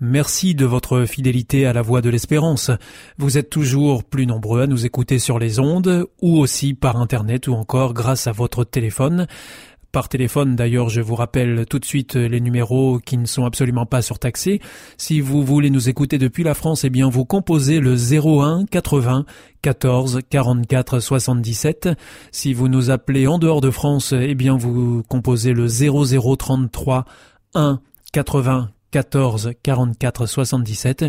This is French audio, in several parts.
Merci de votre fidélité à la voix de l'espérance. Vous êtes toujours plus nombreux à nous écouter sur les ondes ou aussi par Internet ou encore grâce à votre téléphone. Par téléphone, d'ailleurs, je vous rappelle tout de suite les numéros qui ne sont absolument pas surtaxés. Si vous voulez nous écouter depuis la France, eh bien, vous composez le 01 80 14 44 77. Si vous nous appelez en dehors de France, eh bien, vous composez le 0033 1 80 14 44 77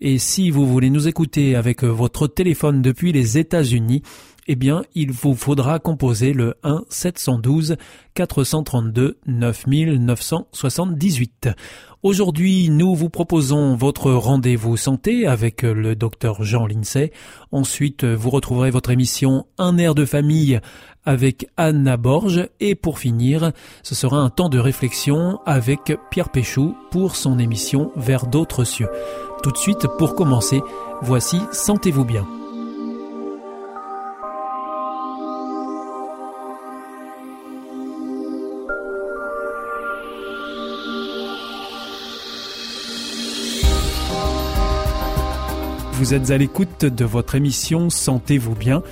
et si vous voulez nous écouter avec votre téléphone depuis les États-Unis, eh bien, il vous faudra composer le 1 712 432 9978. Aujourd'hui, nous vous proposons votre rendez-vous santé avec le docteur Jean Lincey. Ensuite, vous retrouverez votre émission Un air de famille avec Anna Borge. Et pour finir, ce sera un temps de réflexion avec Pierre Péchou pour son émission Vers d'autres cieux. Tout de suite, pour commencer, voici Sentez-vous bien. Vous êtes à l'écoute de votre émission Sentez-vous bien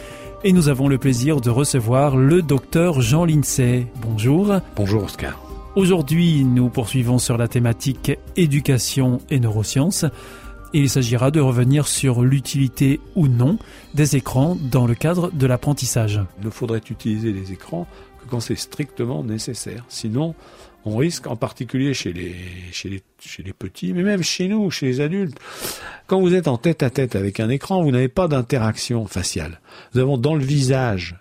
et nous avons le plaisir de recevoir le docteur Jean Lincey. Bonjour. Bonjour Oscar. Aujourd'hui, nous poursuivons sur la thématique éducation et neurosciences et il s'agira de revenir sur l'utilité ou non des écrans dans le cadre de l'apprentissage. Il ne faudrait utiliser les écrans que quand c'est strictement nécessaire. Sinon, on risque, en particulier chez les, chez les, chez les petits, mais même chez nous, chez les adultes, quand vous êtes en tête à tête avec un écran, vous n'avez pas d'interaction faciale. Nous avons dans le visage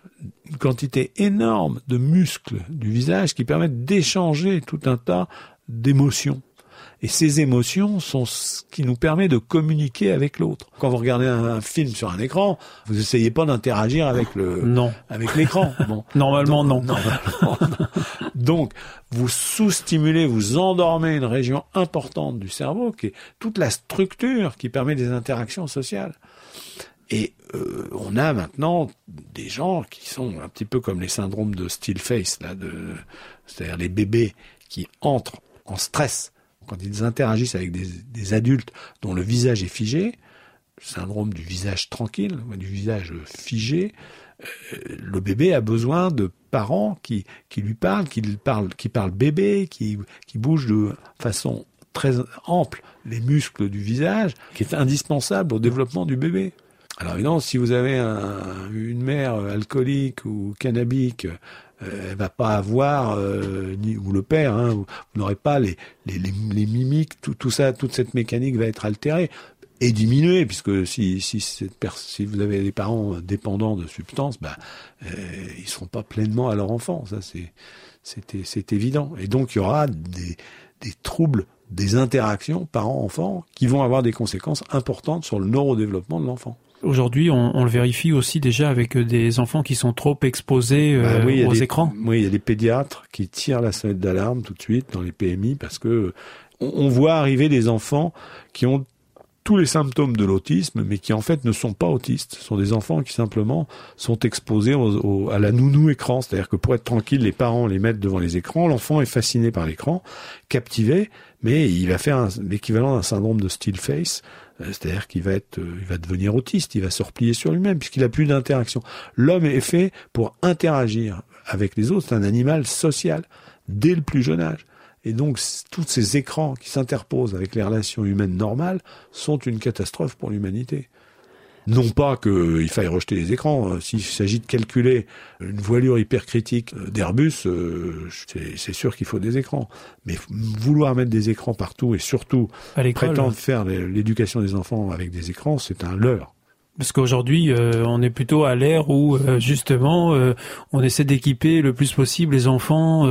une quantité énorme de muscles du visage qui permettent d'échanger tout un tas d'émotions. Et ces émotions sont ce qui nous permet de communiquer avec l'autre. Quand vous regardez un, film sur un écran, vous essayez pas d'interagir avec le, non. avec l'écran. Bon. Normalement, non. Normalement, non. Donc, vous sous-stimulez, vous endormez une région importante du cerveau qui est toute la structure qui permet des interactions sociales. Et euh, on a maintenant des gens qui sont un petit peu comme les syndromes de still face, là, de, c'est-à-dire les bébés qui entrent en stress quand ils interagissent avec des, adultes dont le visage est figé, syndrome du visage tranquille, du visage figé, euh, le bébé a besoin de parents qui, qui lui parlent, qui parlent, qui parlent bébé, qui, qui bougent de façon très ample les muscles du visage, qui est indispensable au développement du bébé. Alors évidemment, si vous avez une mère alcoolique ou cannabique elle va pas avoir euh, ni ou le père, hein, vous, n'aurez pas les, les, les, mimiques, tout, tout ça, toute cette mécanique va être altérée et diminuée puisque si si cette si vous avez des parents dépendants de substances, bah euh, ils seront pas pleinement à leur enfant, ça c'est c'est c'est évident et donc il y aura des des troubles des interactions parents-enfants qui vont avoir des conséquences importantes sur le neurodéveloppement de l'enfant. Aujourd'hui, on, on, le vérifie aussi déjà avec euh, des enfants qui sont trop exposés euh, bah aux écrans. Oui, il y a des pédiatres qui tirent la sonnette d'alarme tout de suite dans les PMI parce que on, on voit arriver des enfants qui ont tous les symptômes de l'autisme, mais qui en fait ne sont pas autistes. Ce sont des enfants qui simplement sont exposés au, à la nounou écran. C'est-à-dire que pour être tranquille, les parents les mettent devant les écrans, l'enfant est fasciné par l'écran, captivé, mais il va faire l'équivalent d'un syndrome de still face, euh, c'est-à-dire qu'il va être, euh, il va devenir autiste, il va se replier sur lui-même puisqu'il a plus d'interaction. L'homme est fait pour interagir avec les autres. C'est un animal social dès le plus jeune âge. Et donc, tous ces écrans qui s'interposent avec les relations humaines normales sont une catastrophe pour l'humanité. Non pas qu'il faille rejeter les écrans. Hein. S'il s'agit de calculer une voilure hypercritique d'Airbus, euh, c'est sûr qu'il faut des écrans. Mais vouloir mettre des écrans partout et surtout prétendre faire l'éducation des enfants avec des écrans, c'est un leurre. Parce qu'aujourd'hui, euh, on est plutôt à l'ère où euh, justement, on essaie d'équiper le plus possible les enfants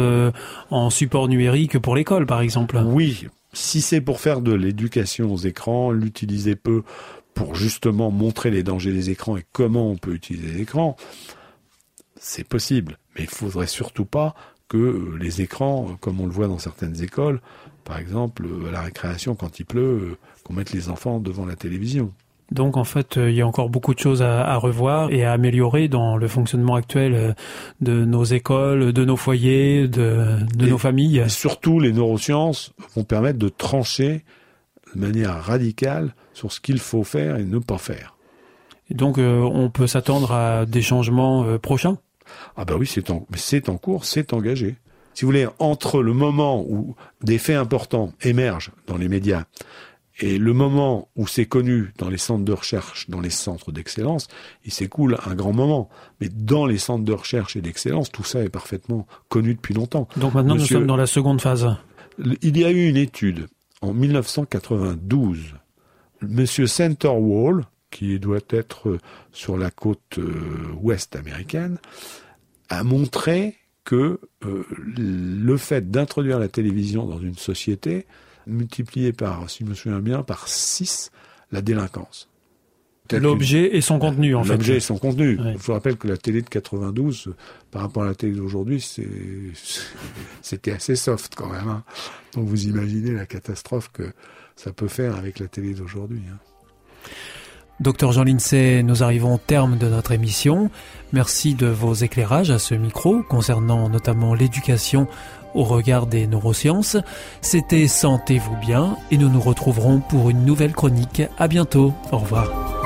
en support numérique pour l'école, par exemple. Oui, si c'est pour faire de l'éducation aux écrans, l'utiliser peu pour justement montrer les dangers des écrans et comment on peut utiliser les écrans, c'est possible. Mais il faudrait surtout pas que euh, les écrans, comme on le voit dans certaines écoles, par exemple à la récréation quand il pleut, qu'on mette les enfants devant la télévision. Donc en fait, euh, il y a encore beaucoup de choses à, revoir et à améliorer dans le fonctionnement actuel euh, de nos écoles, de nos foyers, de, nos familles. Et surtout, les neurosciences vont permettre de trancher de manière radicale sur ce qu'il faut faire et ne pas faire. Et donc euh, on peut s'attendre à des changements prochains? Ah bah oui, c'est en, c'est en cours, c'est engagé. Si vous voulez, entre le moment où des faits importants émergent dans les médias et le moment où c'est connu dans les centres de recherche, dans les centres d'excellence, il s'écoule un grand moment. Mais dans les centres de recherche et d'excellence, tout ça est parfaitement connu depuis longtemps. Donc maintenant, nous sommes dans la seconde phase. Il y a eu une étude en 1992. Monsieur Centerwall, qui doit être sur la côte euh, ouest américaine, a montré que euh, le fait d'introduire la télévision dans une société multiplié par, si je me souviens bien, par 6 la délinquance. L'objet et son contenu, en fait. L'objet et son contenu. Je vous rappelle que la télé de 92, par rapport à la télé d'aujourd'hui, c'était assez soft quand même. Hein. Donc vous imaginez la catastrophe que ça peut faire avec la télé d'aujourd'hui. Hein. Docteur Jean Lincey, nous arrivons au terme de notre émission. Merci de vos éclairages à ce micro concernant notamment l'éducation au regard des neurosciences. C'était Sentez-vous bien et nous nous retrouverons pour une nouvelle chronique. À bientôt. Au revoir.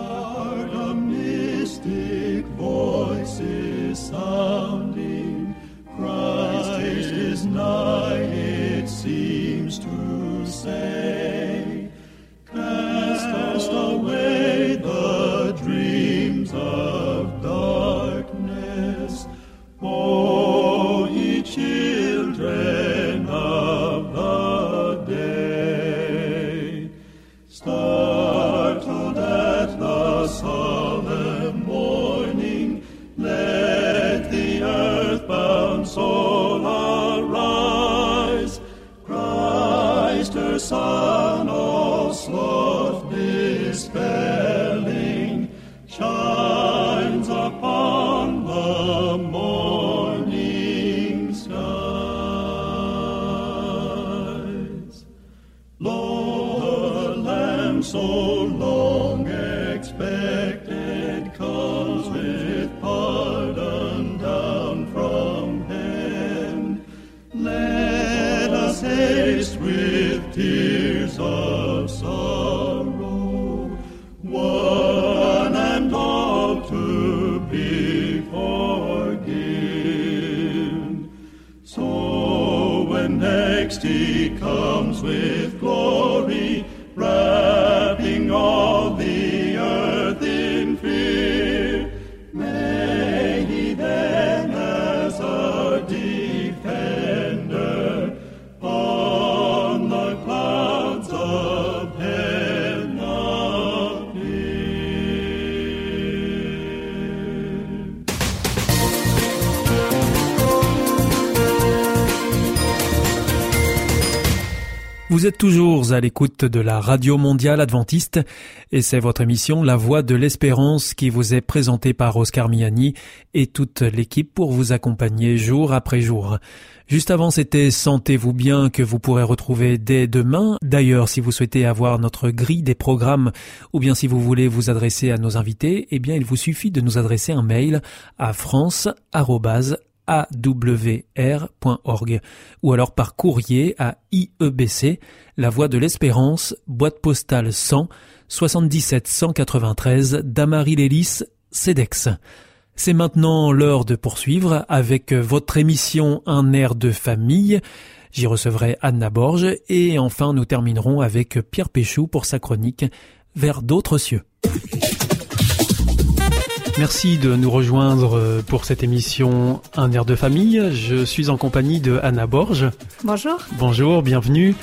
Toujours à l'écoute de la Radio Mondiale Adventiste et c'est votre émission La Voix de l'Espérance qui vous est présentée par Oscar Miani et toute l'équipe pour vous accompagner jour après jour. Juste avant, c'était Sentez-vous bien que vous pourrez retrouver dès demain. D'ailleurs, si vous souhaitez avoir notre grille des programmes ou bien si vous voulez vous adresser à nos invités, eh bien, il vous suffit de nous adresser un mail à france awr.org ou alors par courrier à IEBC, La Voie de l'Espérance, boîte postale 100 77 193 Damary-Lélis, CEDEX. C'est maintenant l'heure de poursuivre avec votre émission Un air de famille. J'y recevrai Anna Borge et enfin nous terminerons avec Pierre Péchou pour sa chronique Vers d'autres cieux. Merci de nous rejoindre euh, pour cette émission Un air de famille. Je suis en compagnie de Anna Borge. Bonjour. Bonjour, bienvenue.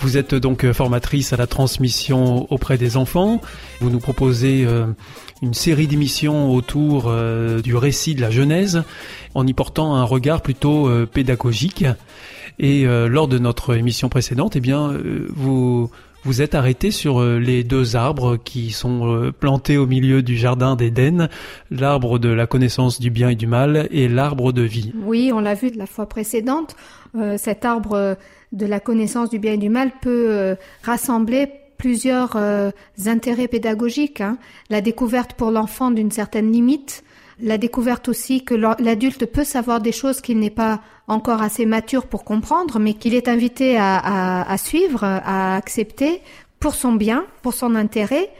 Vous êtes donc formatrice à la transmission auprès des enfants. Vous nous proposez euh, une série d'émissions autour euh, du récit de la Genèse en y portant un regard plutôt pédagogique. Et lors de notre émission précédente, eh bien, vous vous êtes arrêté sur euh, les deux arbres qui sont euh, plantés au milieu du jardin d'Éden, l'arbre de la connaissance du bien et du mal et l'arbre de vie. Oui, on l'a vu de la fois précédente, euh, cet arbre de la connaissance du bien et du mal peut rassembler plusieurs intérêts pédagogiques. Hein. La découverte pour l'enfant d'une certaine limite, la découverte aussi que l'adulte peut savoir des choses qu'il n'est pas encore assez mature pour comprendre, mais qu'il est invité à, suivre, à accepter pour son bien, pour son intérêt.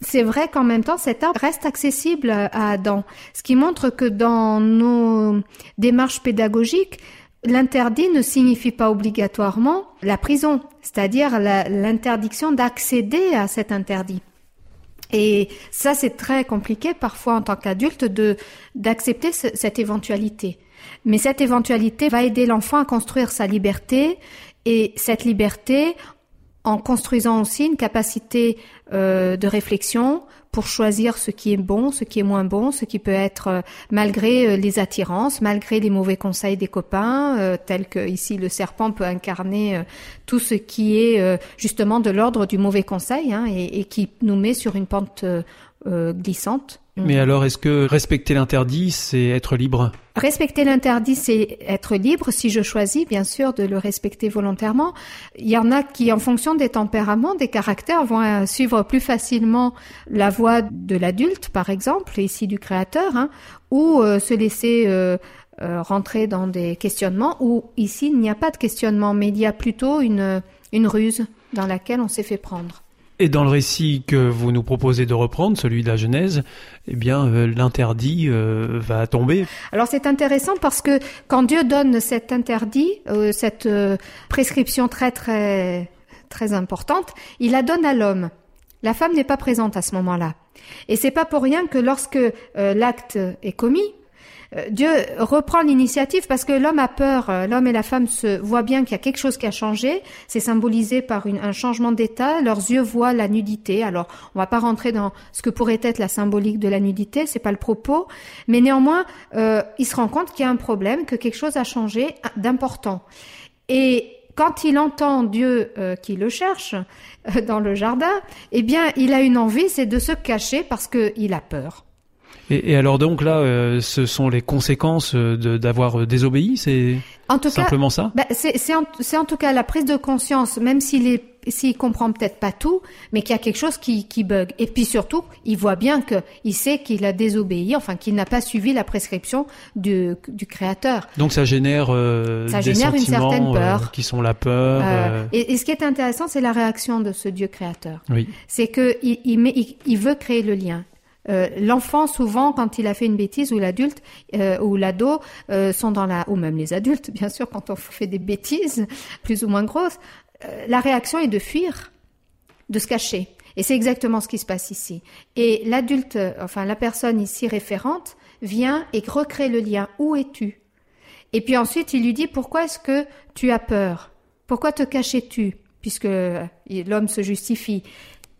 C'est vrai qu'en même temps, cet arbre reste accessible à Adam, ce qui montre que dans nos démarches pédagogiques, l'interdit ne signifie pas obligatoirement la prison, c'est-à-dire l'interdiction d'accéder à cet interdit. Et ça, c'est très compliqué parfois en tant qu'adulte de d'accepter cette éventualité. Mais cette éventualité va aider l'enfant à construire sa liberté et cette liberté en construisant aussi une capacité euh, de réflexion pour choisir ce qui est bon, ce qui est moins bon, ce qui peut être euh, malgré euh, les attirances, malgré les mauvais conseils des copains, tels que ici le serpent peut incarner tout ce qui est justement de l'ordre du mauvais conseil hein, et, qui nous met sur une pente glissante. Mais alors, est-ce que respecter l'interdit, c'est être libre? Respecter l'interdit, c'est être libre si je choisis, bien sûr, de le respecter volontairement. Il y en a qui, en fonction des tempéraments, des caractères, vont euh, suivre plus facilement la voie de l'adulte, par exemple, ici du créateur, hein, ou euh, se laisser euh, rentrer dans des questionnements, ou ici, il n'y a pas de questionnement, mais il y a plutôt une, une ruse dans laquelle on s'est fait prendre. Et dans le récit que vous nous proposez de reprendre, celui de la Genèse, eh bien, euh, l'interdit euh, va tomber. Alors c'est intéressant parce que quand Dieu donne cet interdit, euh, cette prescription très très très importante, il la donne à l'homme. La femme n'est pas présente à ce moment-là. Et c'est pas pour rien que lorsque l'acte est commis, euh, Dieu reprend l'initiative parce que l'homme a peur, euh, l'homme et la femme se voient bien qu'il y a quelque chose qui a changé, c'est symbolisé par un changement d'état, leurs yeux voient la nudité. Alors, on va pas rentrer dans ce que pourrait être la symbolique de la nudité, c'est pas le propos, mais néanmoins, euh, il se rend compte qu'il y a un problème, que quelque chose a changé d'important. Et quand il entend Dieu qui le cherche dans le jardin, eh bien, il a une envie, c'est de se cacher parce qu'il a peur. Et, alors donc là, euh, ce sont les conséquences euh, d'avoir euh, désobéi, c'est simplement ça? bah, C'est en, en, tout cas la prise de conscience, même s'il est s'il comprend peut-être pas tout, mais qu'il y a quelque chose qui, qui bug. Et puis surtout, il voit bien que il sait qu'il a désobéi, enfin qu'il n'a pas suivi la prescription du, du créateur. Donc ça génère, ça des génère une certaine peur, qui sont la peur. Et, et, ce qui est intéressant, c'est la réaction de ce Dieu créateur. Oui. C'est que il, il, met, il veut créer le lien. Euh, l'enfant, souvent, quand il a fait une bêtise, ou l'adulte euh, ou l'ado euh, sont dans la, ou même les adultes, bien sûr, quand on fait des bêtises plus ou moins grosses, la réaction est de fuir, de se cacher. Et c'est exactement ce qui se passe ici. Et l'adulte, enfin la personne ici référente, vient et recrée le lien. Où es-tu? Et puis ensuite, il lui dit pourquoi est-ce que tu as peur? Pourquoi te cachais-tu Puisque l'homme se justifie.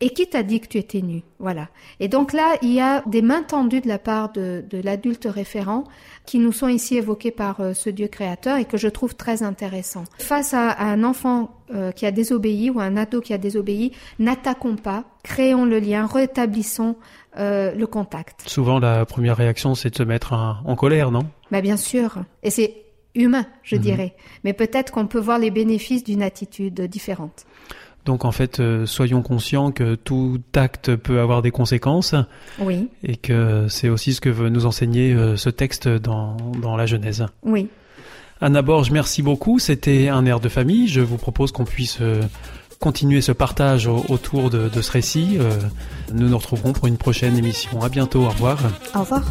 Et qui t'a dit que tu étais nu? Voilà. Et donc là, il y a des mains tendues de la part de, de l'adulte référent qui nous sont ici évoqués par euh, ce Dieu créateur et que je trouve très intéressant. Face à, à un enfant euh, qui a désobéi ou un ado qui a désobéi, n'attaquons pas, créons le lien, rétablissons euh, le contact. Souvent, la première réaction, c'est de se mettre en, en colère, non? Bah bien sûr. Et c'est humain, je Mhm. dirais. Mais peut-être qu'on peut voir les bénéfices d'une attitude différente. Donc en fait, euh, soyons conscients que tout acte peut avoir des conséquences Oui, et que c'est aussi ce que veut nous enseigner euh, ce texte dans, dans la Genèse. oui. Anna Borge, merci beaucoup. C'était un air de famille. Je vous propose qu'on puisse euh, continuer ce partage au- autour de, de ce récit. Nous nous retrouverons pour une prochaine émission. À bientôt. Au revoir. Au revoir.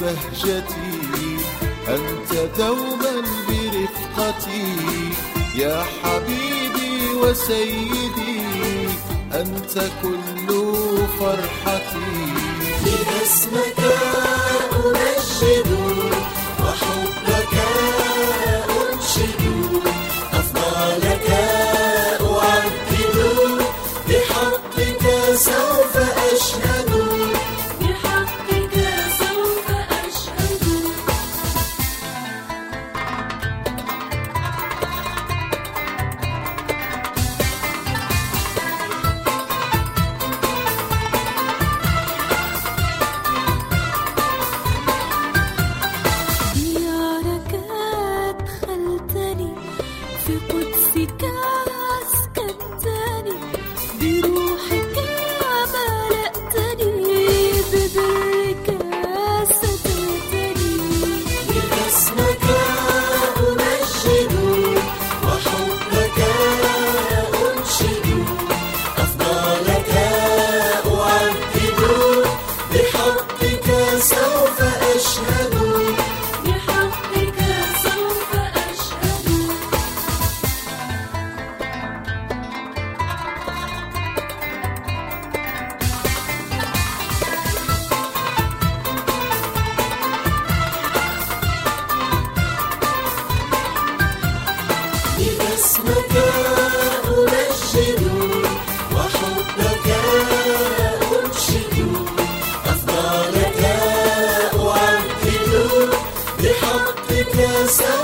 بهجتي أنت دوما برفقتي. يا حبيبي وسيدي أنت كل فرحتي. باسمك أنشد so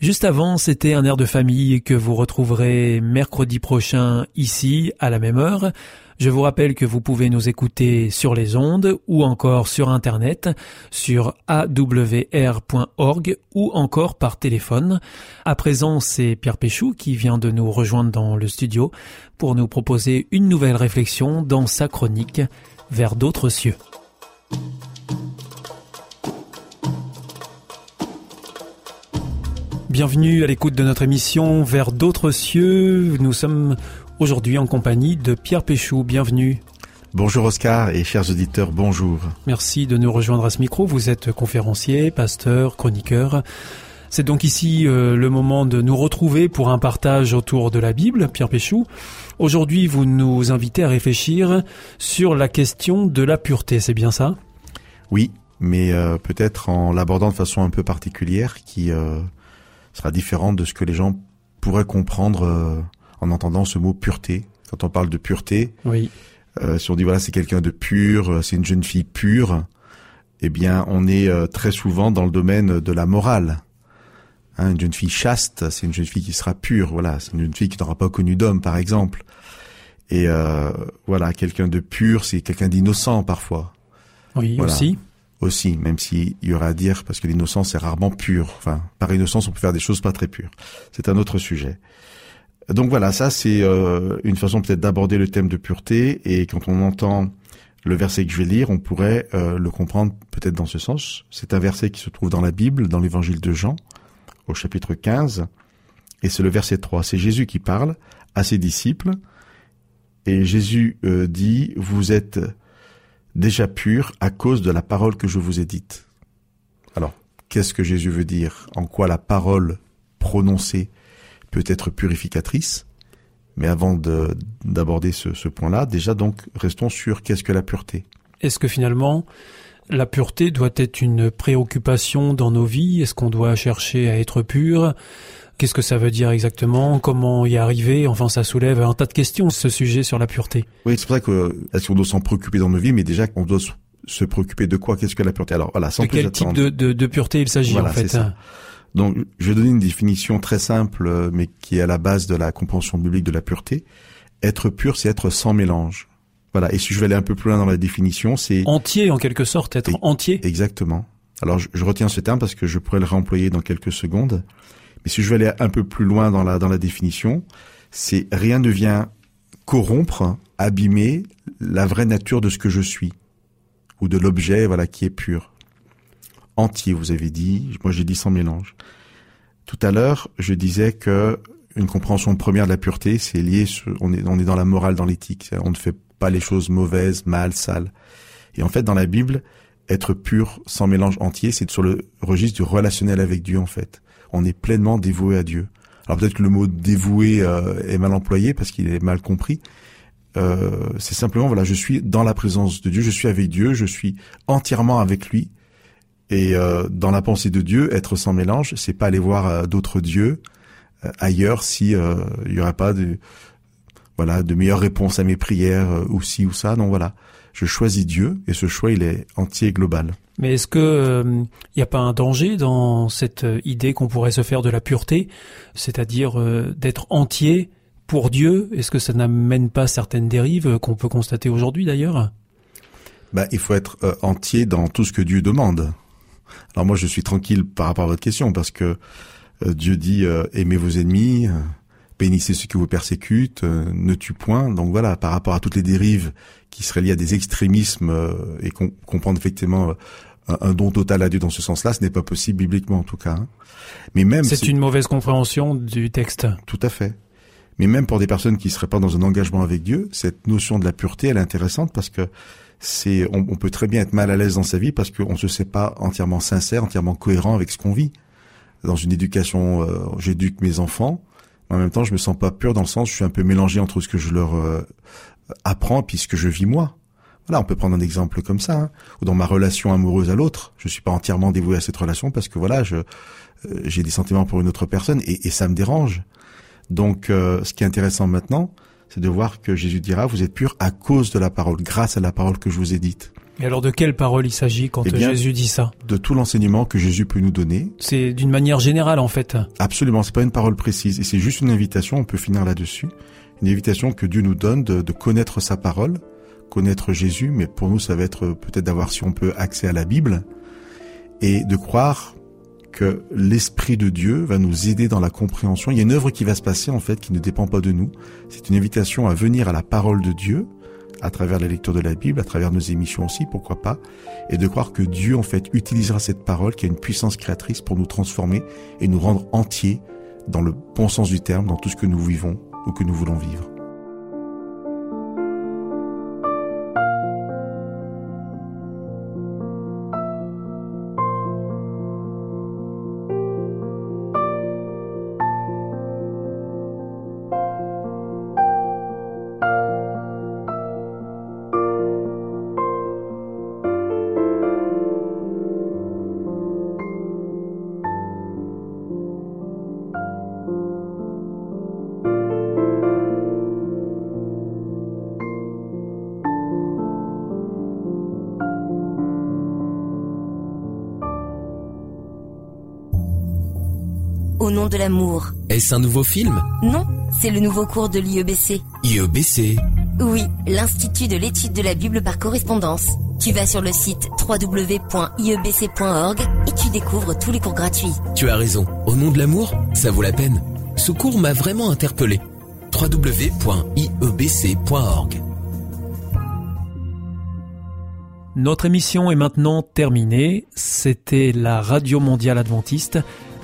Juste avant, c'était un air de famille que vous retrouverez mercredi prochain ici à la même heure. Je vous rappelle que vous pouvez nous écouter sur les ondes ou encore sur Internet, sur awr.org ou encore par téléphone. À présent, c'est Pierre Péchou qui vient de nous rejoindre dans le studio pour nous proposer une nouvelle réflexion dans sa chronique Vers d'autres cieux. Bienvenue à l'écoute de notre émission Vers d'autres cieux. Nous sommes aujourd'hui en compagnie de Pierre Péchou. Bienvenue. Bonjour Oscar et chers auditeurs, bonjour. Merci de nous rejoindre à ce micro. Vous êtes conférencier, pasteur, chroniqueur. C'est donc ici euh, le moment de nous retrouver pour un partage autour de la Bible, Pierre Péchou. Aujourd'hui, vous nous invitez à réfléchir sur la question de la pureté, c'est bien ça? Oui, mais euh, peut-être en l'abordant de façon un peu particulière qui euh, sera différente de ce que les gens pourraient comprendre euh, en entendant ce mot pureté. Quand on parle de pureté, Oui. euh, si on dit voilà c'est quelqu'un de pur, euh, c'est une jeune fille pure, eh bien on est euh, très souvent dans le domaine de la morale. Hein, une jeune fille chaste, c'est une jeune fille qui sera pure, voilà, c'est une jeune fille qui n'aura pas connu d'homme par exemple. Et euh, voilà, quelqu'un de pur, c'est quelqu'un d'innocent parfois. Oui, Voilà. aussi. Aussi, même s'il y aura à dire, parce que l'innocence est rarement pure. Enfin, par innocence, on peut faire des choses pas très pures. C'est un autre sujet. Donc voilà, ça c'est euh, une façon peut-être d'aborder le thème de pureté. Et quand on entend le verset que je vais lire, on pourrait euh, le comprendre peut-être dans ce sens. C'est un verset qui se trouve dans la Bible, dans l'évangile de Jean, au chapitre 15. Et c'est le verset 3. C'est Jésus qui parle à ses disciples. Et Jésus euh, dit, vous êtes déjà pur à cause de la parole que je vous ai dite. Alors, qu'est-ce que Jésus veut dire? En quoi la parole prononcée peut être purificatrice? Mais avant de- d'aborder ce, ce point-là, déjà donc, restons sur qu'est-ce que la pureté? Est-ce que finalement, la pureté doit être une préoccupation dans nos vies. Est-ce qu'on doit chercher à être pur? Qu'est-ce que ça veut dire exactement? Comment y arriver? Enfin, ça soulève un tas de questions, ce sujet sur la pureté. Oui, c'est pour ça que est-ce qu'on doit s'en préoccuper dans nos vies, mais déjà on doit se- préoccuper de quoi? Qu'est-ce que la pureté? Alors voilà, sans de plus quel type de, de, de pureté il s'agit Voilà, en fait ça. Donc, je vais donner une définition très simple, euh, mais qui est à la base de la compréhension biblique de la pureté. Être pur, c'est être sans mélange. Voilà. Et si je vais aller un peu plus loin dans la définition, c'est Entier en quelque sorte, être entier. exactement. Alors, je, je retiens ce terme parce que je pourrais le réemployer dans quelques secondes. Mais si je vais aller un peu plus loin dans la dans la définition, c'est rien ne vient corrompre, abîmer la vraie nature de ce que je suis ou de l'objet, voilà, qui est pur entier, vous avez dit. Moi, j'ai dit sans mélange. Tout à l'heure, je disais que une compréhension première de la pureté, c'est lié, on est, on est dans la morale, dans l'éthique. On ne fait pas les choses mauvaises, mal, sales. Et en fait, dans la Bible, être pur, sans mélange entier, c'est sur le registre du relationnel avec Dieu, en fait. On est pleinement dévoué à Dieu. Alors peut-être que le mot dévoué euh, est mal employé parce qu'il est mal compris. Euh, c'est simplement, voilà, je suis dans la présence de Dieu, je suis avec Dieu, je suis entièrement avec lui. Et euh, dans la pensée de Dieu, être sans mélange, c'est pas aller voir euh, d'autres dieux euh, ailleurs si euh, il y aurait pas de voilà de meilleures réponses à mes prières euh, ou ci ou ça. Non, voilà, je choisis Dieu et ce choix il est entier et global. Mais est-ce que il n'y a pas un danger dans cette euh, idée qu'on pourrait se faire de la pureté, c'est-à-dire euh, d'être entier pour Dieu? Est-ce que ça n'amène pas certaines dérives euh, qu'on peut constater aujourd'hui d'ailleurs? Bah, il faut être euh, entier dans tout ce que Dieu demande. Alors moi, je suis tranquille par rapport à votre question parce que euh, Dieu dit euh, aimez vos ennemis, euh, bénissez ceux qui vous persécutent, euh, ne tue point. Donc voilà, par rapport à toutes les dérives qui seraient liées à des extrémismes euh, et qu'on comprendre effectivement euh, un, don total à Dieu dans ce sens-là, ce n'est pas possible bibliquement en tout cas. hein. Mais même C'est si- une mauvaise compréhension du texte. tout à fait. Mais même pour des personnes qui seraient pas dans un engagement avec Dieu, cette notion de la pureté, elle est intéressante parce que c'est, on, on peut très bien être mal à l'aise dans sa vie parce qu'on se sait pas entièrement sincère, entièrement cohérent avec ce qu'on vit. Dans une éducation, euh, j'éduque mes enfants. En même temps, je me sens pas pur dans le sens, je suis un peu mélangé entre ce que je leur euh, apprends puis ce que je vis moi. Voilà, on peut prendre un exemple comme ça. hein. Ou dans ma relation amoureuse à l'autre, je suis pas entièrement dévoué à cette relation parce que voilà, je euh, j'ai des sentiments pour une autre personne et, et ça me dérange. Donc, euh, ce qui est intéressant maintenant, c'est de voir que Jésus dira, vous êtes purs à cause de la parole, grâce à la parole que je vous ai dite. Et alors de quelle parole il s'agit quand Eh bien- Jésus dit ça De tout l'enseignement que Jésus peut nous donner. C'est d'une manière générale en fait. Absolument, c'est pas une parole précise, et c'est juste une invitation, on peut finir là-dessus. Une invitation que Dieu nous donne de, de connaître sa parole, connaître Jésus, mais pour nous, ça va être peut-être d'avoir, si on peut, accès à la Bible, et de croire que l'Esprit de Dieu va nous aider dans la compréhension. Il y a une œuvre qui va se passer, en fait, qui ne dépend pas de nous. C'est une invitation à venir à la parole de Dieu, à travers la lecture de la Bible, à travers nos émissions aussi, pourquoi pas, et de croire que Dieu, en fait, utilisera cette parole qui a une puissance créatrice pour nous transformer et nous rendre entiers dans le bon sens du terme, dans tout ce que nous vivons ou que nous voulons vivre. Est-ce un nouveau film Non, c'est le nouveau cours de l'IEBC. IEBC. Oui, l'Institut de l'étude de la Bible par correspondance. Tu vas sur le site www.iebc.org et tu découvres tous les cours gratuits. Tu as raison. Au nom de l'amour, ça vaut la peine. Ce cours m'a vraiment interpellé. www.iebc.org. Notre émission est maintenant terminée. C'était la Radio Mondiale Adventiste,